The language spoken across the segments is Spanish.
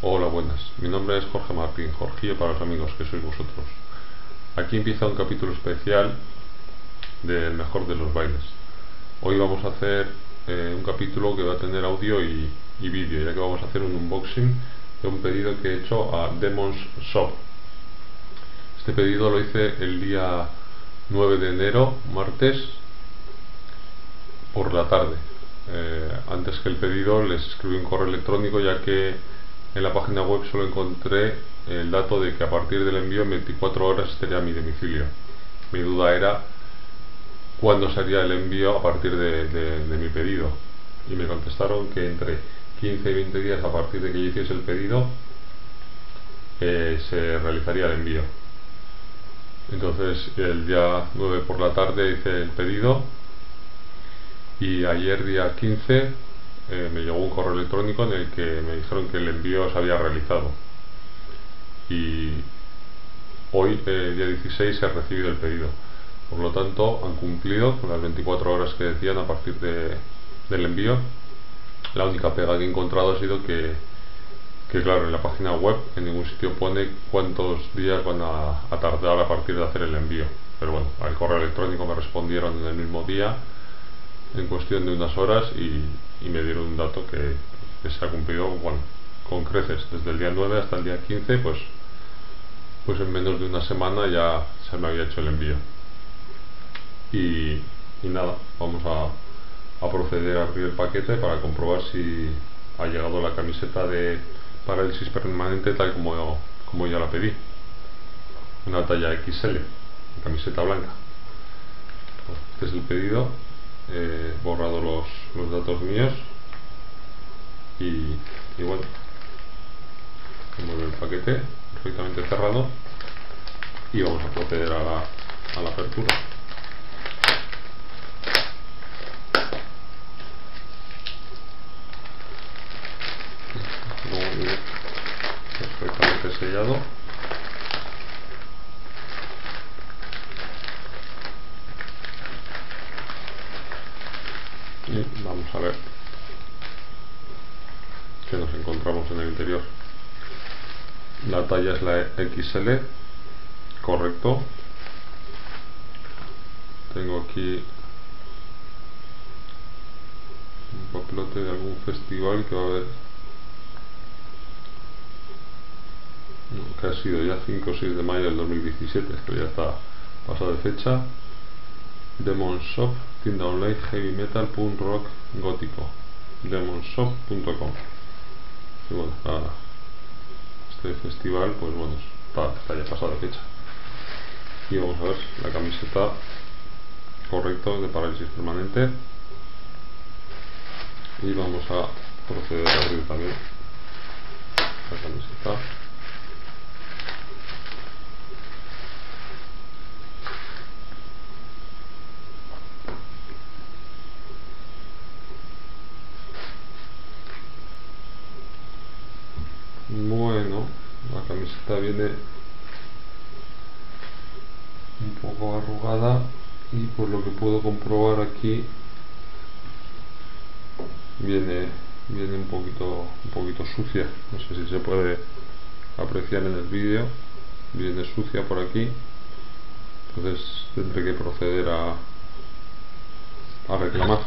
Hola, buenas. Mi nombre es Jorge Martín, Jorge para los amigos que sois vosotros. Aquí empieza un capítulo especial del mejor de los bailes. Hoy vamos a hacer eh, un capítulo que va a tener audio y, y vídeo, ya que vamos a hacer un unboxing de un pedido que he hecho a Demons Shop. Este pedido lo hice el día 9 de enero, martes, por la tarde. Eh, antes que el pedido les escribí un correo electrónico ya que en la página web solo encontré el dato de que a partir del envío en 24 horas estaría mi domicilio. Mi duda era cuándo sería el envío a partir de, mi pedido. Y me contestaron que entre 15 y 20 días a partir de que yo hiciese el pedido eh, se realizaría el envío. Entonces el día 9 por la tarde hice el pedido y ayer día 15 eh, me llegó un correo electrónico en el que me dijeron que el envío se había realizado. Y hoy eh, día 16 se ha recibido el pedido. Por lo tanto han cumplido con las 24 horas que decían a partir de, del envío. La única pega que he encontrado ha sido que, que claro en la página web en ningún sitio pone cuántos días van a, a tardar a partir de hacer el envío. Pero bueno al correo electrónico me respondieron en el mismo día en cuestión de unas horas y, me dieron un dato que, se ha cumplido bueno, con creces. Desde el día 9 hasta el día 15 pues pues en menos de una semana ya se me había hecho el envío. Y, nada vamos a, proceder a abrir el paquete para comprobar si ha llegado la camiseta de parálisis permanente tal como, como ya la pedí. Una talla XL camiseta blanca. Este es el pedido he borrado los, los datos míos. Y, y bueno el paquete perfectamente cerrado y vamos a proceder a la, a la apertura. Perfectamente sellado y vamos a ver. Que nos encontramos en el interior. La talla es la XL correcto. Tengo aquí un papelote de algún festival que va a haber. Que ha sido ya 5 o 6 de mayo del 2017 esto ya está pasado de fecha. Demon Shop, online heavy metal, punk rock gótico, demonshop.com. Y bueno, este festival, pues bueno, está, ya pasado de fecha. Y vamos a ver la camiseta correcto de parálisis permanente. Y vamos a proceder a abrir también la camiseta. Bueno, camiseta viene un poco arrugada y por lo que puedo comprobar aquí viene viene un poquito un poquito sucia. No sé si se puede apreciar en el vídeo. Viene sucia por aquí. Entonces tendré que proceder a a reclamar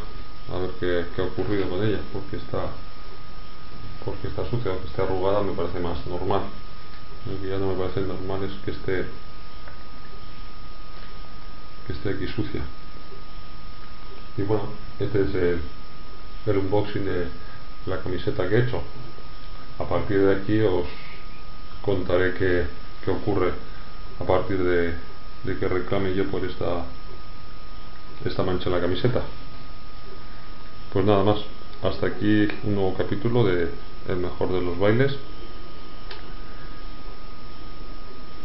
a ver qué, qué ha ocurrido con ella porque está porque está sucia, que esté arrugada me parece más normal. Lo que ya no me parece normal es que esté que esté aquí sucia. Y bueno, este es el, el unboxing de la camiseta que he hecho. A partir de aquí os contaré qué, qué ocurre a partir de, de que reclame yo por esta esta mancha en la camiseta. Pues nada más, hasta aquí un nuevo capítulo de el mejor de los bailes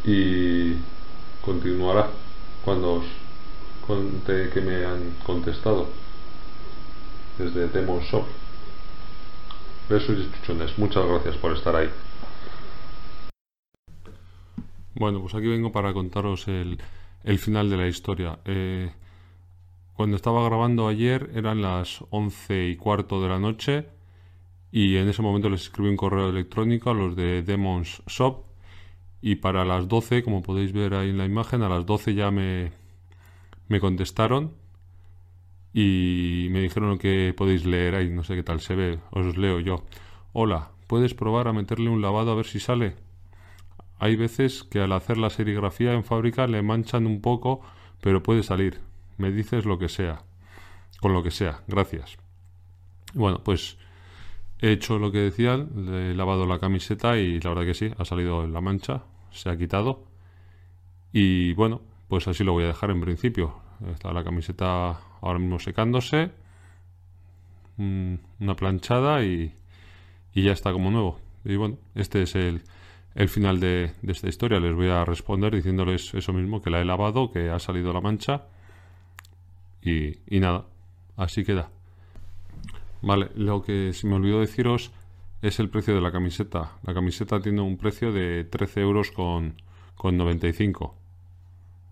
y continuará cuando os conté que me han contestado. Desde Demon Shop besos y chuchones. Muchas gracias por estar ahí. Bueno pues aquí vengo para contaros el, el final de la historia. Eh, cuando estaba grabando ayer eran las once y cuarto de la noche y en ese momento les escribí un correo electrónico a los de Demons Shop y para las 12, como podéis ver ahí en la imagen, a las 12 ya me, me contestaron y me dijeron que podéis leer ahí, no sé qué tal se ve, os leo yo. Hola, ¿puedes probar a meterle un lavado a ver si sale? Hay veces que al hacer la serigrafía en fábrica le manchan un poco, pero puede salir. Me dices lo que sea. Con lo que sea. Gracias. Bueno, pues he hecho lo que decían, le he lavado la camiseta y la verdad que sí, ha salido la mancha, se ha quitado. Y bueno, pues así lo voy a dejar en principio. Está la camiseta ahora mismo secándose, una planchada y, y ya está como nuevo. Y bueno, este es el, el final de, esta historia. Les voy a responder diciéndoles eso mismo, que la he lavado, que ha salido la mancha y, y nada, así queda. Vale, lo que se me olvidó deciros es el precio de la camiseta. La camiseta tiene un precio de 13 euros con, con 95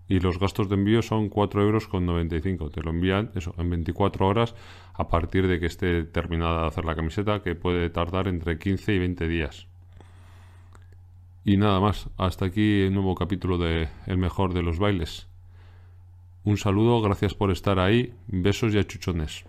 y los gastos de envío son 4 euros con 95. Te lo envían eso en 24 horas a partir de que esté terminada de hacer la camiseta, que puede tardar entre 15 y 20 días. Y nada más, hasta aquí el nuevo capítulo de El mejor de los bailes. Un saludo, gracias por estar ahí, besos y achuchones.